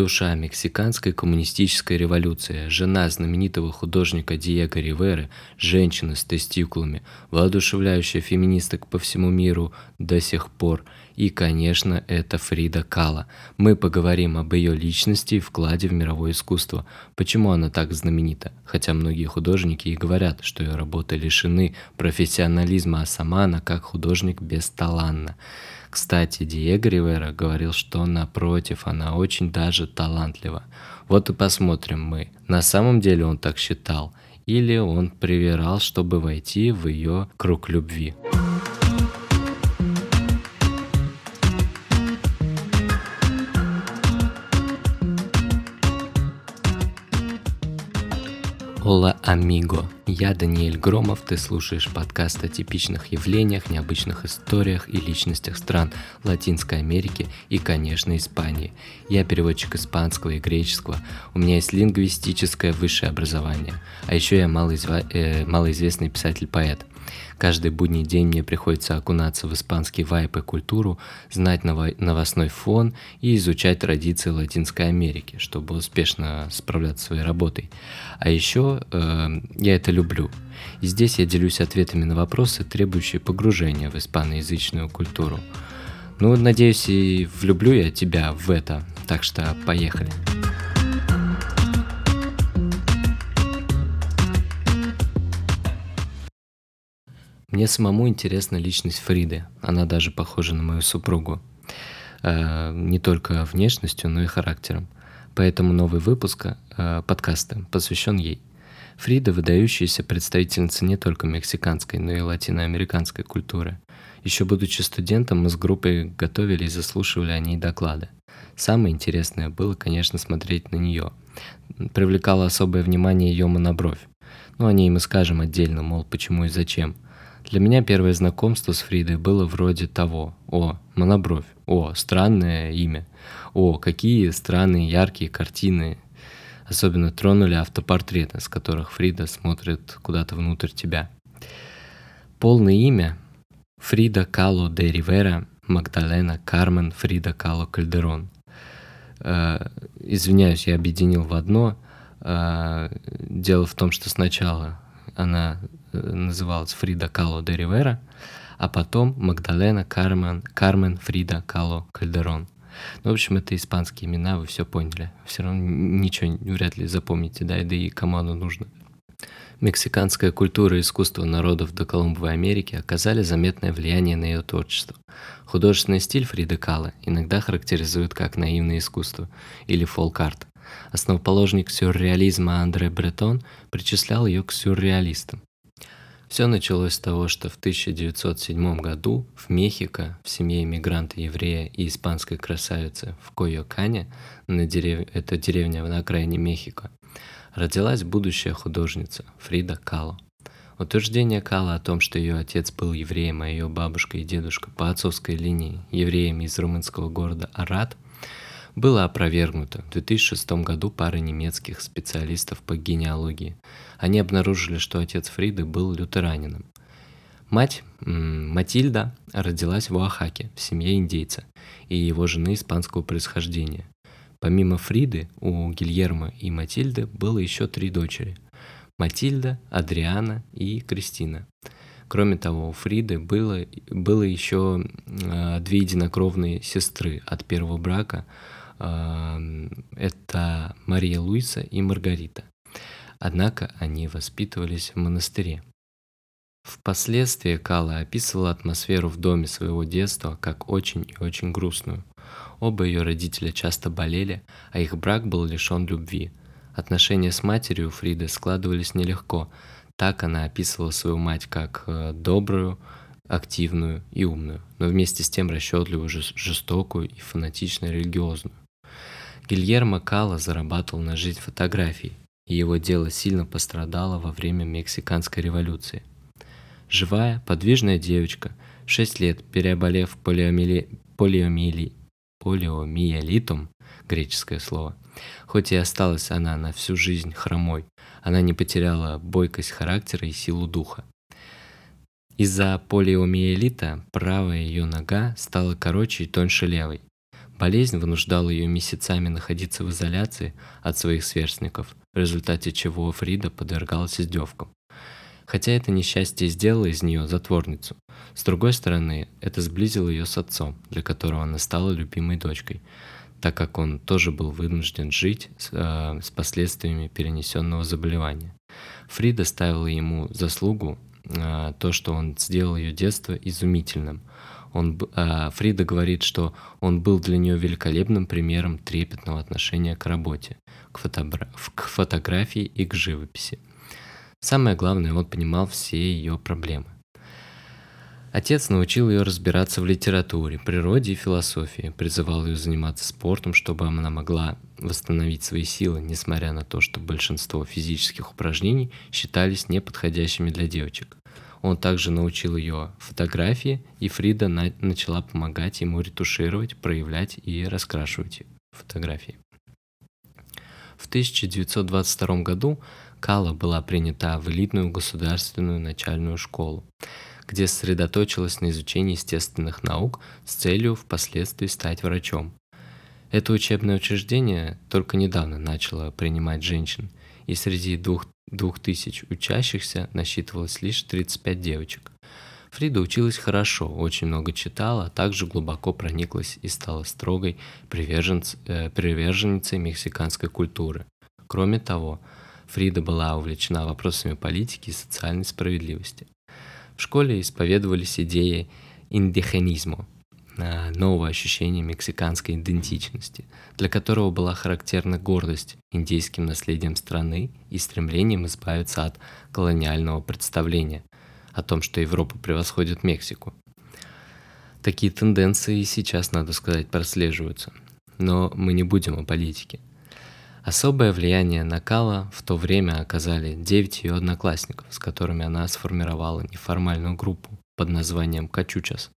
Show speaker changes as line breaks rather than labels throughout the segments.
Душа мексиканской коммунистической революции, жена знаменитого художника Диего Риверы, женщина с тестикулами, воодушевляющая феминисток по всему миру до сих пор. И, конечно, это Фрида Кала. Мы поговорим об ее личности и вкладе в мировое искусство. Почему она так знаменита? Хотя многие художники и говорят, что ее работы лишены профессионализма, а сама она как художник бесталанна. Кстати, Диего Ривера говорил, что напротив, она очень даже талантлива. Вот и посмотрим мы, на самом деле он так считал, или он привирал, чтобы войти в ее круг любви. Ола Амиго. Я Даниэль Громов, ты слушаешь подкаст о типичных явлениях, необычных историях и личностях стран Латинской Америки и, конечно, Испании. Я переводчик испанского и греческого, у меня есть лингвистическое высшее образование, а еще я малоизва... э, малоизвестный писатель-поэт. Каждый будний день мне приходится окунаться в испанский вайп и культуру, знать новостной фон и изучать традиции Латинской Америки, чтобы успешно справляться своей работой. А еще э, я это люблю. И здесь я делюсь ответами на вопросы, требующие погружения в испаноязычную культуру. Ну, надеюсь, и влюблю я тебя в это. Так что поехали. Мне самому интересна личность Фриды. Она даже похожа на мою супругу. Э, не только внешностью, но и характером. Поэтому новый выпуск э, подкаста посвящен ей. Фрида – выдающаяся представительница не только мексиканской, но и латиноамериканской культуры. Еще будучи студентом, мы с группой готовили и заслушивали о ней доклады. Самое интересное было, конечно, смотреть на нее. Привлекало особое внимание ее монобровь. Ну, о ней мы скажем отдельно, мол, почему и зачем – для меня первое знакомство с Фридой было вроде того. О, монобровь. О, странное имя. О, какие странные яркие картины. Особенно тронули автопортреты, с которых Фрида смотрит куда-то внутрь тебя. Полное имя Фрида Кало де Ривера Магдалена Кармен Фрида Кало Кальдерон. Э, извиняюсь, я объединил в одно. Э, дело в том, что сначала она называлась Фрида Кало де Ривера, а потом Магдалена Кармен, Кармен Фрида Кало Кальдерон. Ну, в общем, это испанские имена, вы все поняли. Все равно ничего вряд ли запомните, да, да и кому оно нужно. Мексиканская культура и искусство народов до Колумбовой Америки оказали заметное влияние на ее творчество. Художественный стиль Фриды Кала иногда характеризуют как наивное искусство или фолк-арт. Основоположник сюрреализма Андре Бретон причислял ее к сюрреалистам. Все началось с того, что в 1907 году в Мехико, в семье иммигранта-еврея и испанской красавицы в Койокане, на дерев... это деревня на окраине Мехико, родилась будущая художница Фрида Кало. Утверждение Кала о том, что ее отец был евреем, а ее бабушка и дедушка по отцовской линии евреями из румынского города Арат – было опровергнуто в 2006 году парой немецких специалистов по генеалогии. Они обнаружили, что отец Фриды был лютеранином. Мать Матильда родилась в Оахаке в семье индейца и его жены испанского происхождения. Помимо Фриды, у Гильермо и Матильды было еще три дочери – Матильда, Адриана и Кристина. Кроме того, у Фриды было, было еще э, две единокровные сестры от первого брака – это Мария Луиса и Маргарита. Однако они воспитывались в монастыре. Впоследствии Кала описывала атмосферу в доме своего детства как очень и очень грустную. Оба ее родителя часто болели, а их брак был лишен любви. Отношения с матерью Фриды складывались нелегко. Так она описывала свою мать как э, добрую, активную и умную, но вместе с тем расчетливую, жестокую и фанатично религиозную. Гильермо Кала зарабатывал на жизнь фотографией, и его дело сильно пострадало во время Мексиканской революции. Живая, подвижная девочка, в 6 лет переоболев полиомили... полиомили... полиомиелитом, греческое слово, хоть и осталась она на всю жизнь хромой, она не потеряла бойкость характера и силу духа. Из-за полиомиелита правая ее нога стала короче и тоньше левой, Болезнь вынуждала ее месяцами находиться в изоляции от своих сверстников, в результате чего Фрида подвергалась издевкам. Хотя это несчастье сделало из нее затворницу. С другой стороны, это сблизило ее с отцом, для которого она стала любимой дочкой, так как он тоже был вынужден жить с, э, с последствиями перенесенного заболевания. Фрида ставила ему заслугу э, то, что он сделал ее детство изумительным. Он, э, Фрида говорит, что он был для нее великолепным примером трепетного отношения к работе, к, фотогра- к фотографии и к живописи. Самое главное, он понимал все ее проблемы. Отец научил ее разбираться в литературе, природе и философии, призывал ее заниматься спортом, чтобы она могла восстановить свои силы, несмотря на то, что большинство физических упражнений считались неподходящими для девочек. Он также научил ее фотографии, и Фрида на- начала помогать ему ретушировать, проявлять и раскрашивать фотографии. В 1922 году Кала была принята в элитную государственную начальную школу, где сосредоточилась на изучении естественных наук с целью впоследствии стать врачом. Это учебное учреждение только недавно начало принимать женщин, и среди двух, двух тысяч учащихся насчитывалось лишь 35 девочек. Фрида училась хорошо, очень много читала, а также глубоко прониклась и стала строгой приверженц, э, приверженницей мексиканской культуры. Кроме того, Фрида была увлечена вопросами политики и социальной справедливости. В школе исповедовались идеи индихенизма, нового ощущения мексиканской идентичности, для которого была характерна гордость индейским наследием страны и стремлением избавиться от колониального представления о том, что Европа превосходит Мексику. Такие тенденции сейчас, надо сказать, прослеживаются. Но мы не будем о политике. Особое влияние на Кала в то время оказали 9 ее одноклассников, с которыми она сформировала неформальную группу под названием «Качучас».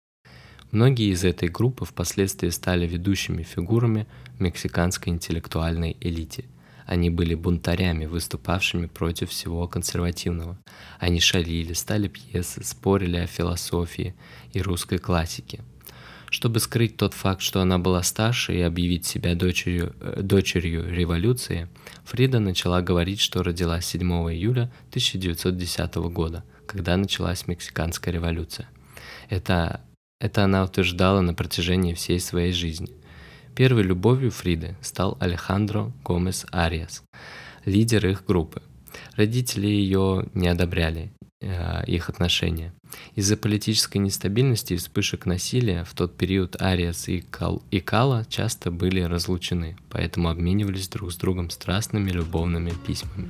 Многие из этой группы впоследствии стали ведущими фигурами мексиканской интеллектуальной элите. Они были бунтарями, выступавшими против всего консервативного. Они шалили, стали пьесы, спорили о философии и русской классике – чтобы скрыть тот факт, что она была старше и объявить себя дочерью, э, дочерью революции, Фрида начала говорить, что родилась 7 июля 1910 года, когда началась Мексиканская революция. Это, это она утверждала на протяжении всей своей жизни. Первой любовью Фриды стал Алехандро Гомес Ариас, лидер их группы. Родители ее не одобряли Э, их отношения. Из-за политической нестабильности и вспышек насилия в тот период Ариас и, Кал, и Кала часто были разлучены, поэтому обменивались друг с другом страстными любовными письмами.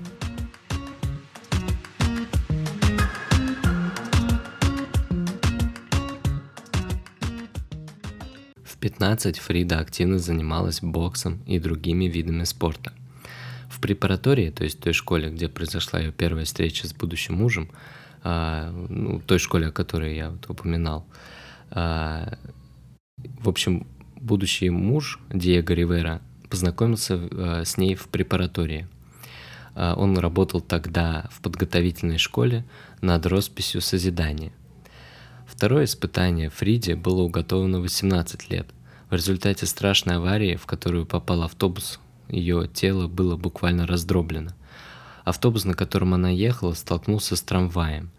15 Фрида активно занималась боксом и другими видами спорта. В препаратории, то есть той школе, где произошла ее первая встреча с будущим мужем, а, ну, той школе, о которой я вот упоминал. А, в общем, будущий муж Диего Ривера познакомился а, с ней в препаратории. Он работал тогда в подготовительной школе над росписью созидания. Второе испытание Фриде было уготовано 18 лет. В результате страшной аварии, в которую попал автобус, ее тело было буквально раздроблено. Автобус, на котором она ехала, столкнулся с трамваем.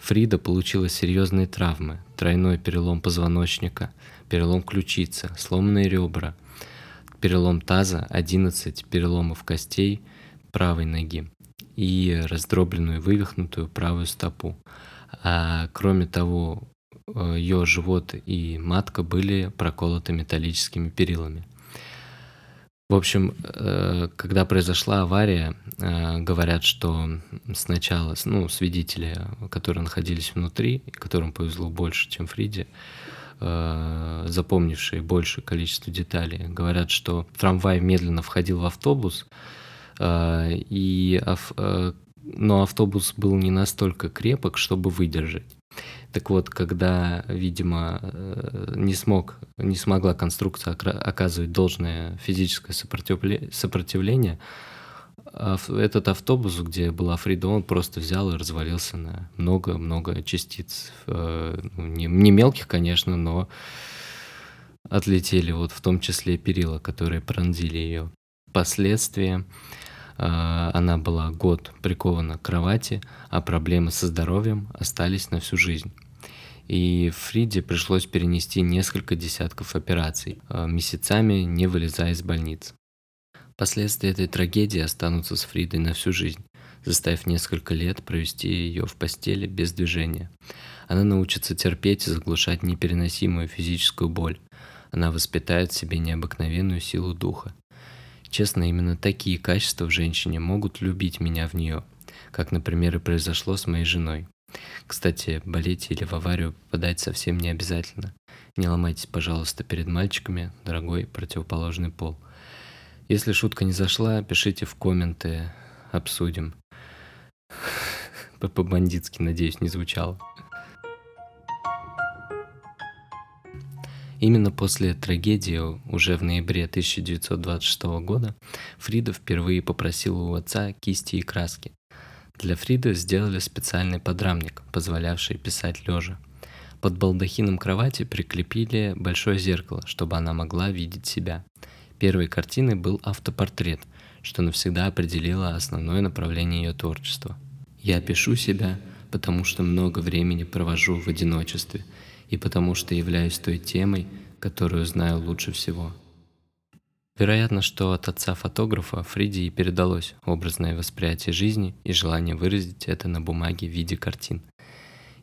Фрида получила серьезные травмы, тройной перелом позвоночника, перелом ключицы, сломанные ребра, перелом таза, 11 переломов костей правой ноги и раздробленную вывихнутую правую стопу. А кроме того, ее живот и матка были проколоты металлическими перилами. В общем, э, когда произошла авария, э, говорят, что сначала, ну, свидетели, которые находились внутри, которым повезло больше, чем Фриде, э, запомнившие большее количество деталей, говорят, что трамвай медленно входил в автобус, и, но автобус был не настолько крепок, чтобы выдержать. Так вот, когда, видимо, э, не смог, не смогла конструкция оказывать должное физическое сопротивление, этот автобус, где была Фрида, он просто взял и развалился на много-много частиц. Э, ну, не, не мелких, конечно, но отлетели, вот в том числе перила, которые пронзили ее. Впоследствии э, она была год прикована к кровати, а проблемы со здоровьем остались на всю жизнь. И Фриде пришлось перенести несколько десятков операций, э, месяцами не вылезая из больниц. Последствия этой трагедии останутся с Фридой на всю жизнь, заставив несколько лет провести ее в постели без движения. Она научится терпеть и заглушать непереносимую физическую боль. Она воспитает в себе необыкновенную силу духа. Честно, именно такие качества в женщине могут любить меня в нее, как, например, и произошло с моей женой. Кстати, болеть или в аварию попадать совсем не обязательно. Не ломайтесь, пожалуйста, перед мальчиками, дорогой противоположный пол. Если шутка не зашла, пишите в комменты, обсудим. По-бандитски, надеюсь, не звучало. Именно после трагедии, уже в ноябре 1926 года, Фрида впервые попросила у отца кисти и краски. Для Фриды сделали специальный подрамник, позволявший писать лежа. Под балдахином кровати прикрепили большое зеркало, чтобы она могла видеть себя. Первой картиной был автопортрет, что навсегда определило основное направление ее творчества. «Я пишу себя, потому что много времени провожу в одиночестве и потому что являюсь той темой, которую знаю лучше всего. Вероятно, что от отца-фотографа Фриде и передалось образное восприятие жизни и желание выразить это на бумаге в виде картин.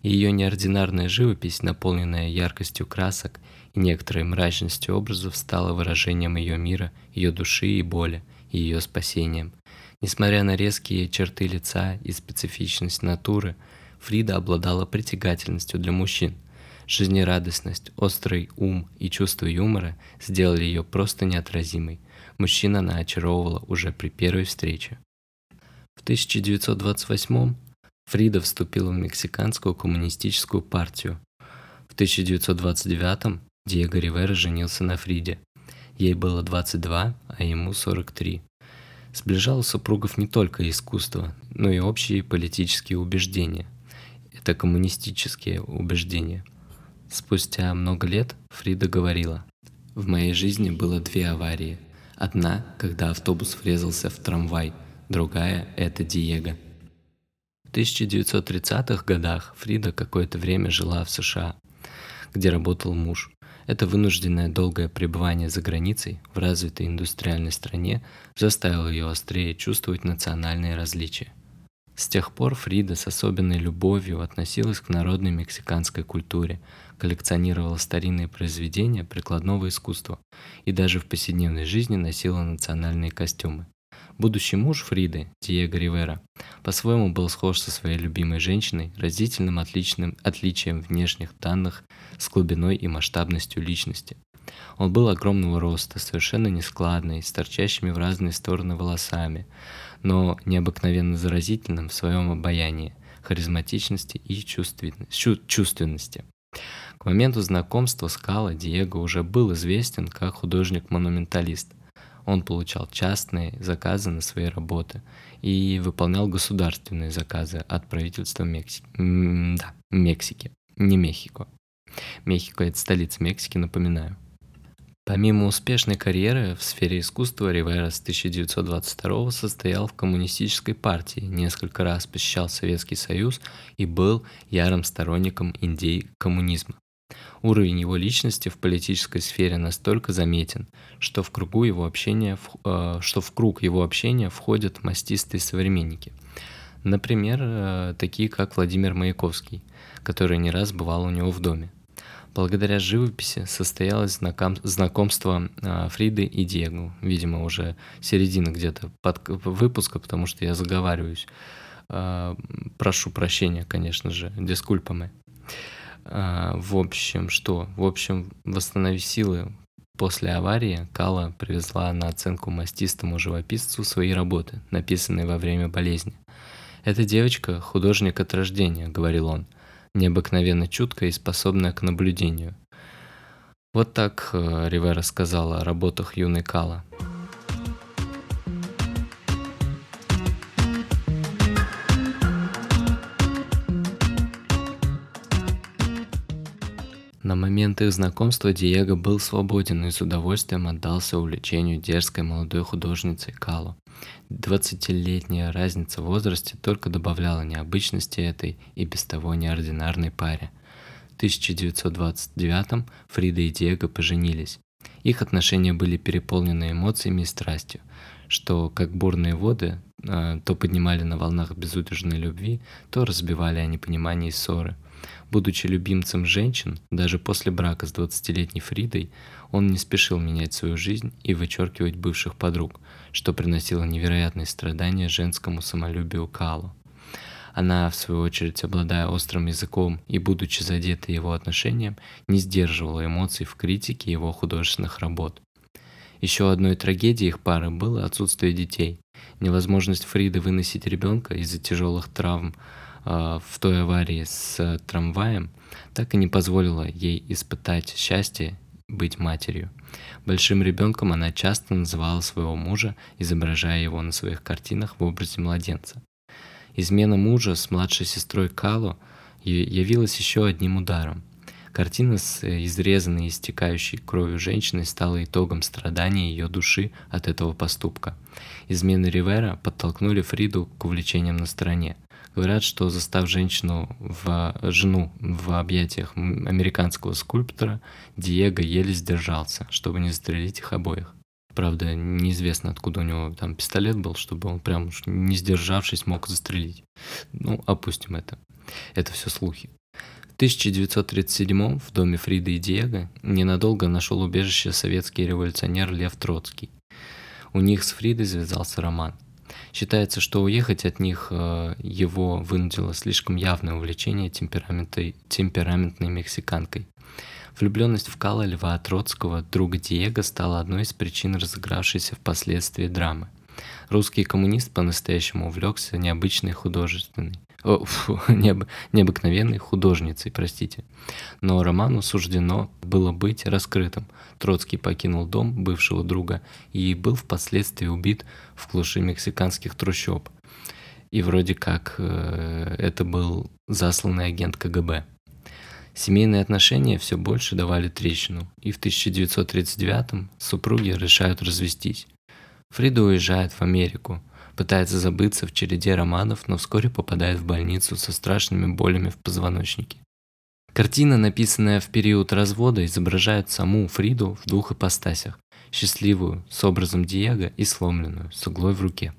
И ее неординарная живопись, наполненная яркостью красок и некоторой мрачностью образов, стала выражением ее мира, ее души и боли, и ее спасением. Несмотря на резкие черты лица и специфичность натуры, Фрида обладала притягательностью для мужчин – Жизнерадостность, острый ум и чувство юмора сделали ее просто неотразимой. Мужчин она очаровывала уже при первой встрече. В 1928 Фрида вступила в Мексиканскую коммунистическую партию. В 1929 Диего Ривера женился на Фриде. Ей было 22, а ему 43. Сближало супругов не только искусство, но и общие политические убеждения. Это коммунистические убеждения – Спустя много лет Фрида говорила, «В моей жизни было две аварии. Одна, когда автобус врезался в трамвай, другая — это Диего». В 1930-х годах Фрида какое-то время жила в США, где работал муж. Это вынужденное долгое пребывание за границей в развитой индустриальной стране заставило ее острее чувствовать национальные различия. С тех пор Фрида с особенной любовью относилась к народной мексиканской культуре, коллекционировала старинные произведения прикладного искусства и даже в повседневной жизни носила национальные костюмы. Будущий муж Фриды, Диего Ривера, по-своему был схож со своей любимой женщиной разительным отличным отличием внешних данных с глубиной и масштабностью личности. Он был огромного роста, совершенно нескладный, с торчащими в разные стороны волосами, но необыкновенно заразительным в своем обаянии, харизматичности и чувственности. К моменту знакомства с Кало Диего уже был известен как художник-монументалист. Он получал частные заказы на свои работы и выполнял государственные заказы от правительства Мексики. Да, Мексики, не Мехико. Мехико – это столица Мексики, напоминаю. Помимо успешной карьеры в сфере искусства, Ривера с 1922 состоял в коммунистической партии, несколько раз посещал Советский Союз и был ярым сторонником идей коммунизма. Уровень его личности в политической сфере настолько заметен, что в, кругу его общения, э, что в круг его общения входят мастистые современники. Например, э, такие как Владимир Маяковский, который не раз бывал у него в доме. Благодаря живописи состоялось знаком, знакомство а, Фриды и Диего. Видимо, уже середина где-то под, выпуска, потому что я заговариваюсь. Прошу прощения, конечно же, дискульпами. А, в общем, что? В общем, восстановив силы после аварии, Кала привезла на оценку мастистому живописцу свои работы, написанные во время болезни. «Эта девочка – художник от рождения», – говорил он – необыкновенно чуткая и способная к наблюдению. Вот так э, Ривера сказала о работах юной Кала. На момент их знакомства Диего был свободен и с удовольствием отдался увлечению дерзкой молодой художницей Кало. Двадцатилетняя разница в возрасте только добавляла необычности этой и без того неординарной паре. В 1929 Фрида и Диего поженились. Их отношения были переполнены эмоциями и страстью, что, как бурные воды, а, то поднимали на волнах безудержной любви, то разбивали о непонимании и ссоры – Будучи любимцем женщин, даже после брака с 20-летней Фридой, он не спешил менять свою жизнь и вычеркивать бывших подруг, что приносило невероятные страдания женскому самолюбию Калу. Она, в свою очередь, обладая острым языком и будучи задетой его отношением, не сдерживала эмоций в критике его художественных работ. Еще одной трагедией их пары было отсутствие детей. Невозможность Фриды выносить ребенка из-за тяжелых травм в той аварии с трамваем, так и не позволила ей испытать счастье быть матерью. Большим ребенком она часто называла своего мужа, изображая его на своих картинах в образе младенца. Измена мужа с младшей сестрой Кало явилась еще одним ударом. Картина с изрезанной и истекающей кровью женщиной стала итогом страдания ее души от этого поступка. Измены Ривера подтолкнули Фриду к увлечениям на стороне. Говорят, что застав женщину в жену в объятиях американского скульптора, Диего еле сдержался, чтобы не застрелить их обоих. Правда, неизвестно, откуда у него там пистолет был, чтобы он прям не сдержавшись мог застрелить. Ну, опустим это. Это все слухи. В 1937 в доме Фриды и Диего ненадолго нашел убежище советский революционер Лев Троцкий. У них с Фридой завязался роман – Считается, что уехать от них э, его вынудило слишком явное увлечение темпераментной мексиканкой. Влюбленность в Кала Льва Троцкого, друга Диего, стала одной из причин разыгравшейся впоследствии драмы. Русский коммунист по-настоящему увлекся необычной художественной, о, фу, необ, необыкновенной художницей, простите. Но роману суждено было быть раскрытым. Троцкий покинул дом бывшего друга и был впоследствии убит в глуши мексиканских трущоб. И вроде как э, это был засланный агент КГБ. Семейные отношения все больше давали трещину, и в 1939-м супруги решают развестись. Фрида уезжает в Америку, пытается забыться в череде романов, но вскоре попадает в больницу со страшными болями в позвоночнике. Картина, написанная в период развода, изображает саму Фриду в двух ипостасях – счастливую, с образом Диего, и сломленную, с углой в руке.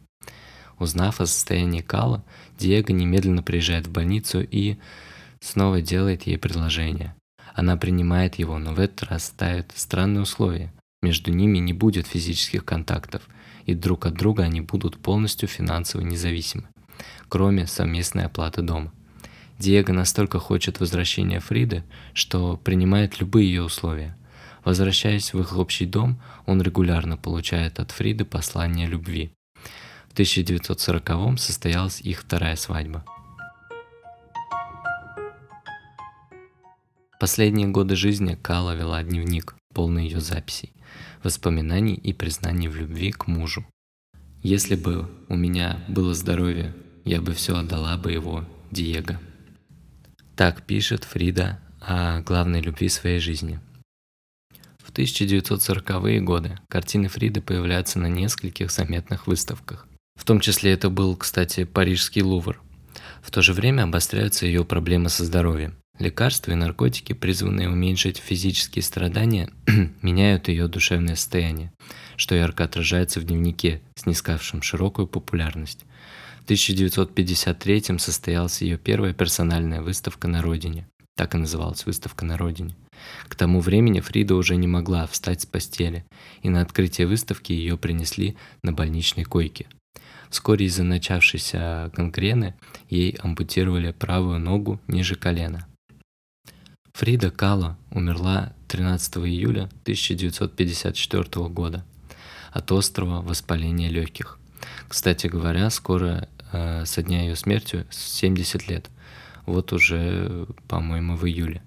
Узнав о состоянии Кала, Диего немедленно приезжает в больницу и снова делает ей предложение. Она принимает его, но в этот раз ставит странные условия. Между ними не будет физических контактов, и друг от друга они будут полностью финансово независимы, кроме совместной оплаты дома. Диего настолько хочет возвращения Фриды, что принимает любые ее условия. Возвращаясь в их общий дом, он регулярно получает от Фриды послание любви. В 1940-м состоялась их вторая свадьба. Последние годы жизни Кала вела дневник, полный ее записей, воспоминаний и признаний в любви к мужу. Если бы у меня было здоровье, я бы все отдала бы его Диего. Так пишет Фрида о главной любви своей жизни. В 1940-е годы картины Фриды появляются на нескольких заметных выставках. В том числе это был, кстати, Парижский Лувр. В то же время обостряются ее проблемы со здоровьем. Лекарства и наркотики, призванные уменьшить физические страдания, меняют ее душевное состояние, что ярко отражается в дневнике, снискавшем широкую популярность. В 1953 состоялась ее первая персональная выставка на родине. Так и называлась выставка на родине. К тому времени Фрида уже не могла встать с постели, и на открытие выставки ее принесли на больничной койке. Вскоре из-за начавшейся гангрены ей ампутировали правую ногу ниже колена. Фрида Кало умерла 13 июля 1954 года от острого воспаления легких. Кстати говоря, скоро э, со дня ее смерти 70 лет. Вот уже, по-моему, в июле.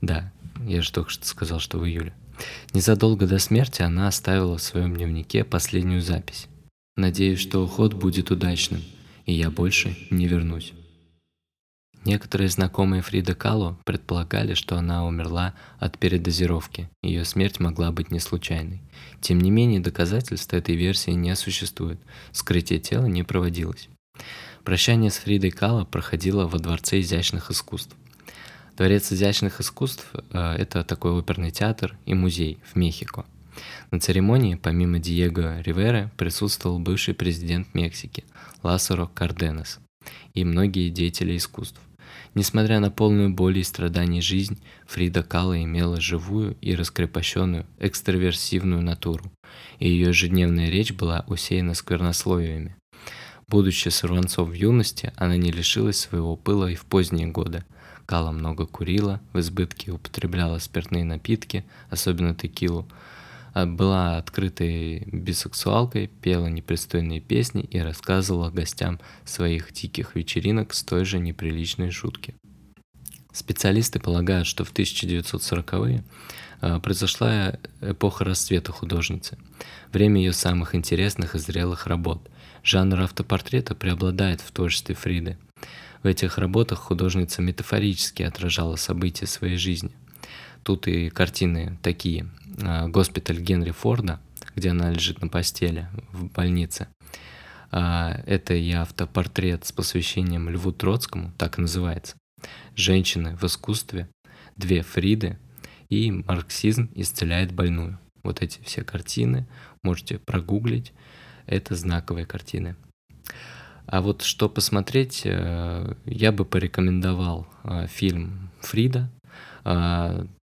Да, я же только что сказал, что в июле. Незадолго до смерти она оставила в своем дневнике последнюю запись. Надеюсь, что уход будет удачным, и я больше не вернусь. Некоторые знакомые Фрида Кало предполагали, что она умерла от передозировки. Ее смерть могла быть не случайной. Тем не менее, доказательств этой версии не существует. Скрытие тела не проводилось. Прощание с Фридой Кало проходило во Дворце изящных искусств. Дворец изящных искусств э, – это такой оперный театр и музей в Мехико. На церемонии, помимо Диего Ривера, присутствовал бывший президент Мексики Ласаро Карденес и многие деятели искусств. Несмотря на полную боль и страданий жизнь, Фрида Кала имела живую и раскрепощенную, экстраверсивную натуру, и ее ежедневная речь была усеяна сквернословиями. Будучи сорванцом в юности, она не лишилась своего пыла и в поздние годы. Кала много курила, в избытке употребляла спиртные напитки, особенно текилу, была открытой бисексуалкой, пела непристойные песни и рассказывала гостям своих диких вечеринок с той же неприличной шутки. Специалисты полагают, что в 1940-е а, произошла эпоха расцвета художницы, время ее самых интересных и зрелых работ. Жанр автопортрета преобладает в творчестве Фриды. В этих работах художница метафорически отражала события своей жизни. Тут и картины такие – госпиталь Генри Форда, где она лежит на постели в больнице. А, это и автопортрет с посвящением Льву Троцкому, так и называется. «Женщины в искусстве», «Две Фриды» и «Марксизм исцеляет больную». Вот эти все картины можете прогуглить. Это знаковые картины. А вот что посмотреть, э, я бы порекомендовал э, фильм «Фрида»,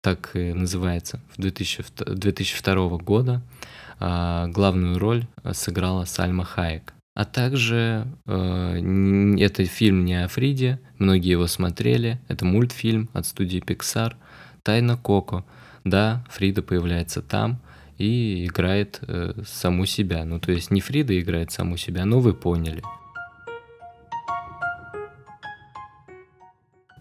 так и называется, в 2000, 2002 года а, главную роль сыграла Сальма Хайек. А также э, это фильм не о Фриде, многие его смотрели, это мультфильм от студии Pixar «Тайна Коко». Да, Фрида появляется там и играет э, саму себя. Ну, то есть не Фрида играет саму себя, но вы поняли.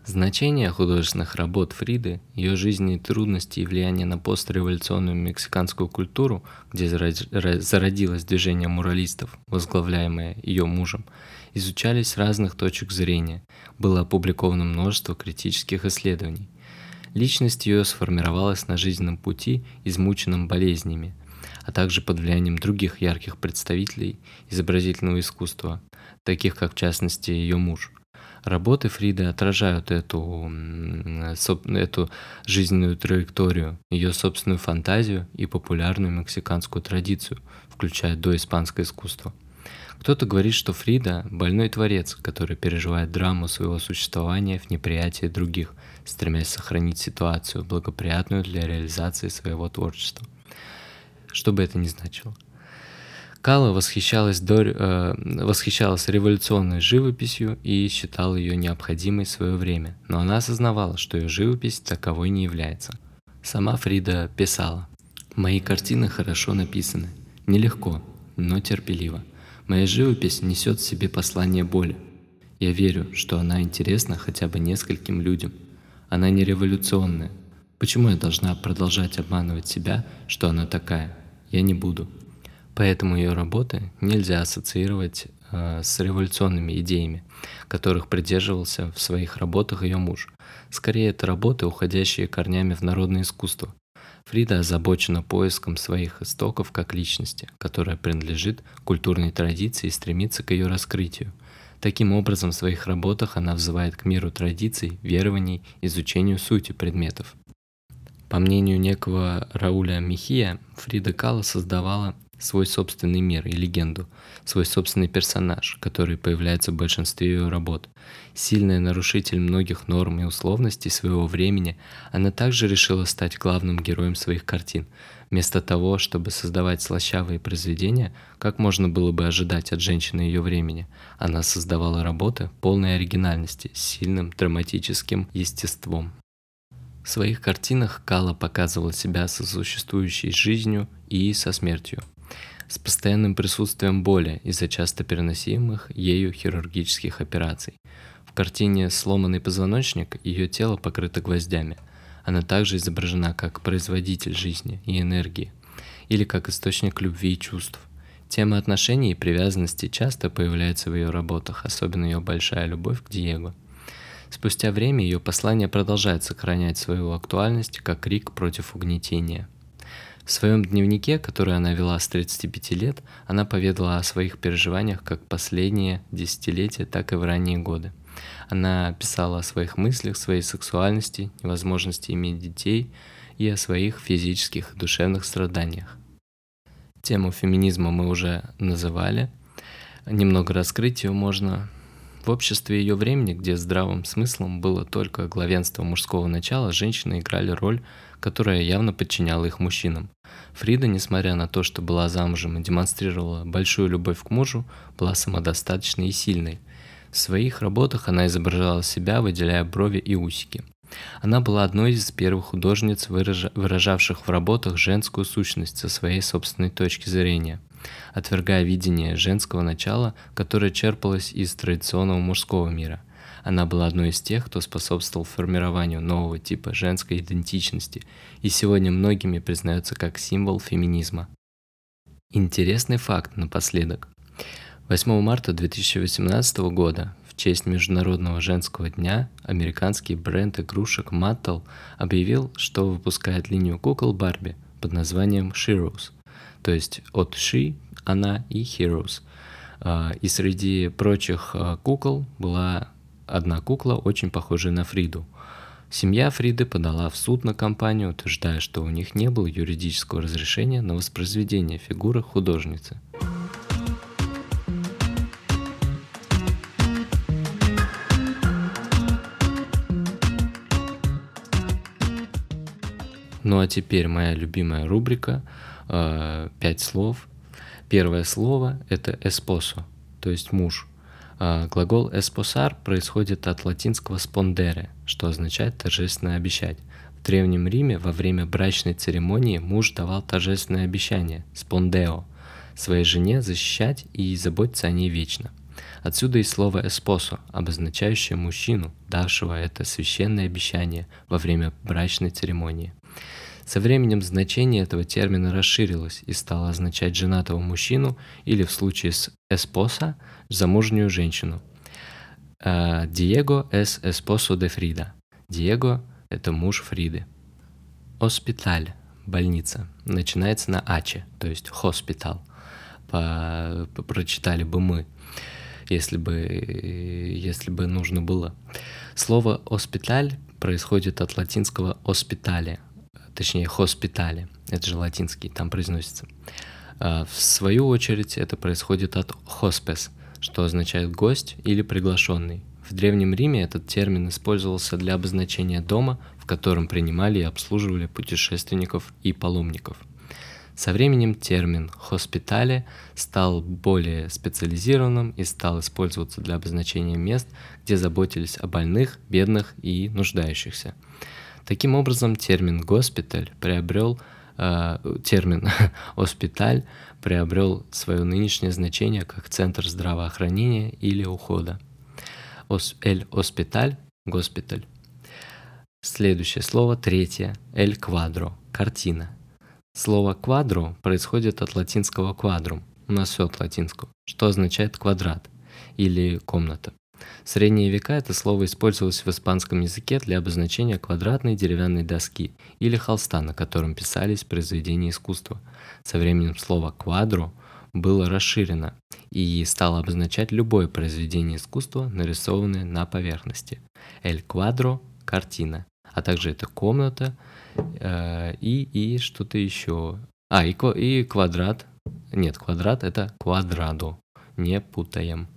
Значение художественных работ Фриды, ее жизненные трудности и влияние на постреволюционную мексиканскую культуру, где зародилось движение муралистов, возглавляемое ее мужем, изучались с разных точек зрения. Было опубликовано множество критических исследований. Личность ее сформировалась на жизненном пути, измученном болезнями, а также под влиянием других ярких представителей изобразительного искусства, таких как в частности ее муж – Работы Фриды отражают эту, эту жизненную траекторию, ее собственную фантазию и популярную мексиканскую традицию, включая доиспанское искусство. Кто-то говорит, что Фрида – больной творец, который переживает драму своего существования в неприятии других, стремясь сохранить ситуацию, благоприятную для реализации своего творчества. Что бы это ни значило – Кала восхищалась, до, э, восхищалась революционной живописью и считала ее необходимой в свое время, но она осознавала, что ее живопись таковой не является. Сама Фрида писала «Мои картины хорошо написаны, нелегко, но терпеливо. Моя живопись несет в себе послание боли. Я верю, что она интересна хотя бы нескольким людям. Она не революционная. Почему я должна продолжать обманывать себя, что она такая? Я не буду. Поэтому ее работы нельзя ассоциировать э, с революционными идеями, которых придерживался в своих работах ее муж. Скорее, это работы, уходящие корнями в народное искусство. Фрида озабочена поиском своих истоков как личности, которая принадлежит культурной традиции и стремится к ее раскрытию. Таким образом, в своих работах она взывает к миру традиций, верований, изучению сути предметов. По мнению некого Рауля Михия, Фрида Кала создавала свой собственный мир и легенду, свой собственный персонаж, который появляется в большинстве ее работ. Сильная нарушитель многих норм и условностей своего времени, она также решила стать главным героем своих картин. Вместо того, чтобы создавать слащавые произведения, как можно было бы ожидать от женщины ее времени, она создавала работы полной оригинальности, с сильным драматическим естеством. В своих картинах Кала показывала себя сосуществующей жизнью и со смертью с постоянным присутствием боли из-за часто переносимых ею хирургических операций. В картине «Сломанный позвоночник» ее тело покрыто гвоздями. Она также изображена как производитель жизни и энергии, или как источник любви и чувств. Тема отношений и привязанности часто появляется в ее работах, особенно ее большая любовь к Диего. Спустя время ее послание продолжает сохранять свою актуальность как крик против угнетения. В своем дневнике, который она вела с 35 лет, она поведала о своих переживаниях как последние десятилетия, так и в ранние годы. Она писала о своих мыслях, своей сексуальности, невозможности иметь детей и о своих физических и душевных страданиях. Тему феминизма мы уже называли. Немного раскрыть ее можно в обществе ее времени, где здравым смыслом было только главенство мужского начала, женщины играли роль, которая явно подчиняла их мужчинам. Фрида, несмотря на то, что была замужем и демонстрировала большую любовь к мужу, была самодостаточной и сильной. В своих работах она изображала себя, выделяя брови и усики. Она была одной из первых художниц, выражавших в работах женскую сущность со своей собственной точки зрения – отвергая видение женского начала, которое черпалось из традиционного мужского мира. Она была одной из тех, кто способствовал формированию нового типа женской идентичности и сегодня многими признается как символ феминизма. Интересный факт напоследок. 8 марта 2018 года в честь Международного женского дня американский бренд игрушек Mattel объявил, что выпускает линию кукол Барби под названием Sheroes – то есть от She, она и Heroes. А, и среди прочих а, кукол была одна кукла, очень похожая на Фриду. Семья Фриды подала в суд на компанию, утверждая, что у них не было юридического разрешения на воспроизведение фигуры художницы. Ну а теперь моя любимая рубрика Э, пять слов. Первое слово – это «эспосо», то есть «муж». А глагол «эспосар» происходит от латинского «спондере», что означает «торжественно обещать». В Древнем Риме во время брачной церемонии муж давал торжественное обещание – «спондео» – своей жене защищать и заботиться о ней вечно. Отсюда и слово «эспосо», обозначающее мужчину, давшего это священное обещание во время брачной церемонии. Со временем значение этого термина расширилось и стало означать женатого мужчину или в случае с эспоса – замужнюю женщину. А, Диего es esposo de Frida. Диего – это муж Фриды. Оспиталь – больница. Начинается на аче, то есть хоспитал. Прочитали бы мы, если бы, если бы нужно было. Слово «оспиталь» происходит от латинского «оспитале», точнее хоспитале, это же латинский, там произносится. А, в свою очередь это происходит от хоспес, что означает гость или приглашенный. В Древнем Риме этот термин использовался для обозначения дома, в котором принимали и обслуживали путешественников и паломников. Со временем термин «хоспитале» стал более специализированным и стал использоваться для обозначения мест, где заботились о больных, бедных и нуждающихся – Таким образом, термин «госпиталь» приобрел э, термин «оспиталь» приобрел свое нынешнее значение как центр здравоохранения или ухода. «Эль оспиталь» – госпиталь. Следующее слово, третье, «эль квадро» – картина. Слово «квадро» происходит от латинского «квадрум», у нас все от латинского, что означает «квадрат» или «комната». В средние века это слово использовалось в испанском языке для обозначения квадратной деревянной доски или холста, на котором писались произведения искусства. Со временем слово «квадро» было расширено и стало обозначать любое произведение искусства, нарисованное на поверхности. «Эль квадро» – картина, а также это комната э, и, и что-то еще. А, и, и квадрат. Нет, квадрат – это квадрадо, не путаем.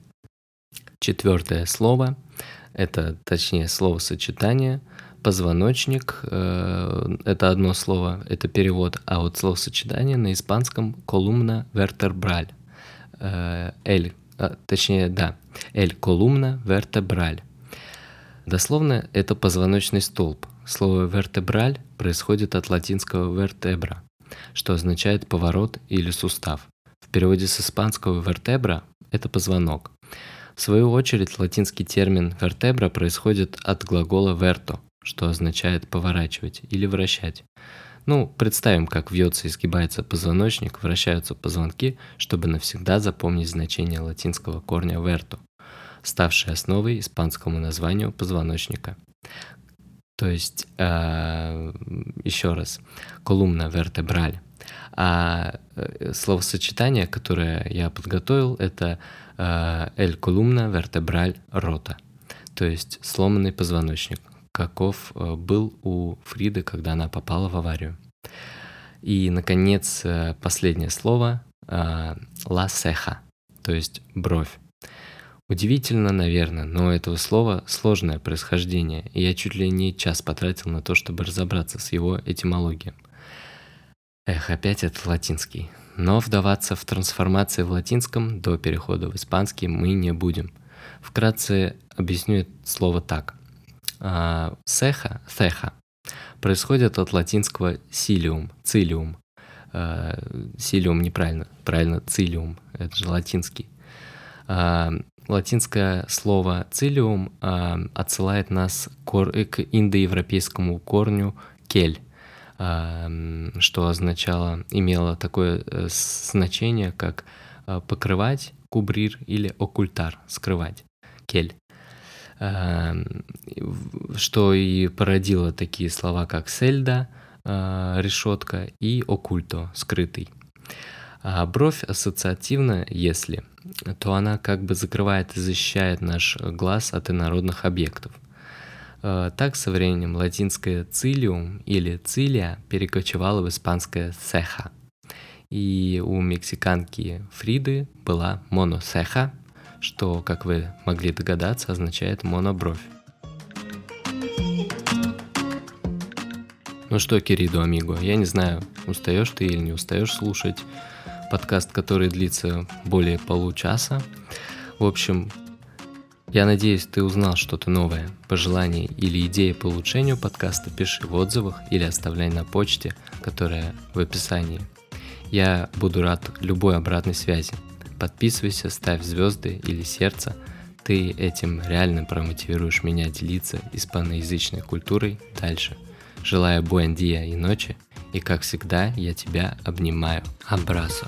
Четвертое слово – это, точнее, словосочетание позвоночник э, это одно слово, это перевод, а вот словосочетание на испанском колумна вертебраль. Э, эль, а, точнее, да, эль колумна вертебраль. Дословно это позвоночный столб. Слово вертебраль происходит от латинского вертебра, что означает поворот или сустав. В переводе с испанского вертебра это позвонок. В свою очередь, латинский термин «вертебра» происходит от глагола «verto», что означает «поворачивать» или «вращать». Ну, представим, как вьется и сгибается позвоночник, вращаются позвонки, чтобы навсегда запомнить значение латинского корня «verto». ставшей основой испанскому названию позвоночника. То есть, э, еще раз, колумна вертебраль. А э, словосочетание, которое я подготовил, это эль колумна вертебраль рота, то есть сломанный позвоночник, каков э, был у Фриды, когда она попала в аварию. И, наконец, э, последнее слово «ла сеха», то есть бровь. Удивительно, наверное, но у этого слова сложное происхождение, и я чуть ли не час потратил на то, чтобы разобраться с его этимологией. Эх, опять этот латинский. Но вдаваться в трансформации в латинском до перехода в испанский мы не будем. Вкратце объясню это слово так. Сеха, сеха, происходит от латинского силиум, цилиум. Силиум неправильно, правильно цилиум, это же латинский. А, латинское слово цилиум а, отсылает нас к индоевропейскому корню кель что означало, имело такое э, значение, как э, покрывать, кубрир или оккультар, скрывать, кель. Что и породило такие слова, как сельда, э, решетка, и оккульто, скрытый. А бровь ассоциативна, если, то она как бы закрывает и защищает наш глаз от инородных объектов – так со временем латинское «цилиум» или «цилия» перекочевало в испанское «сеха». И у мексиканки Фриды была моносеха, что, как вы могли догадаться, означает монобровь. Ну что, Киридо Амиго, я не знаю, устаешь ты или не устаешь слушать подкаст, который длится более получаса. В общем, я надеюсь, ты узнал что-то новое. Пожелания или идеи по улучшению подкаста пиши в отзывах или оставляй на почте, которая в описании. Я буду рад любой обратной связи. Подписывайся, ставь звезды или сердце. Ты этим реально промотивируешь меня делиться испаноязычной культурой дальше. Желаю буэндия и ночи, и как всегда я тебя обнимаю. Абрасо.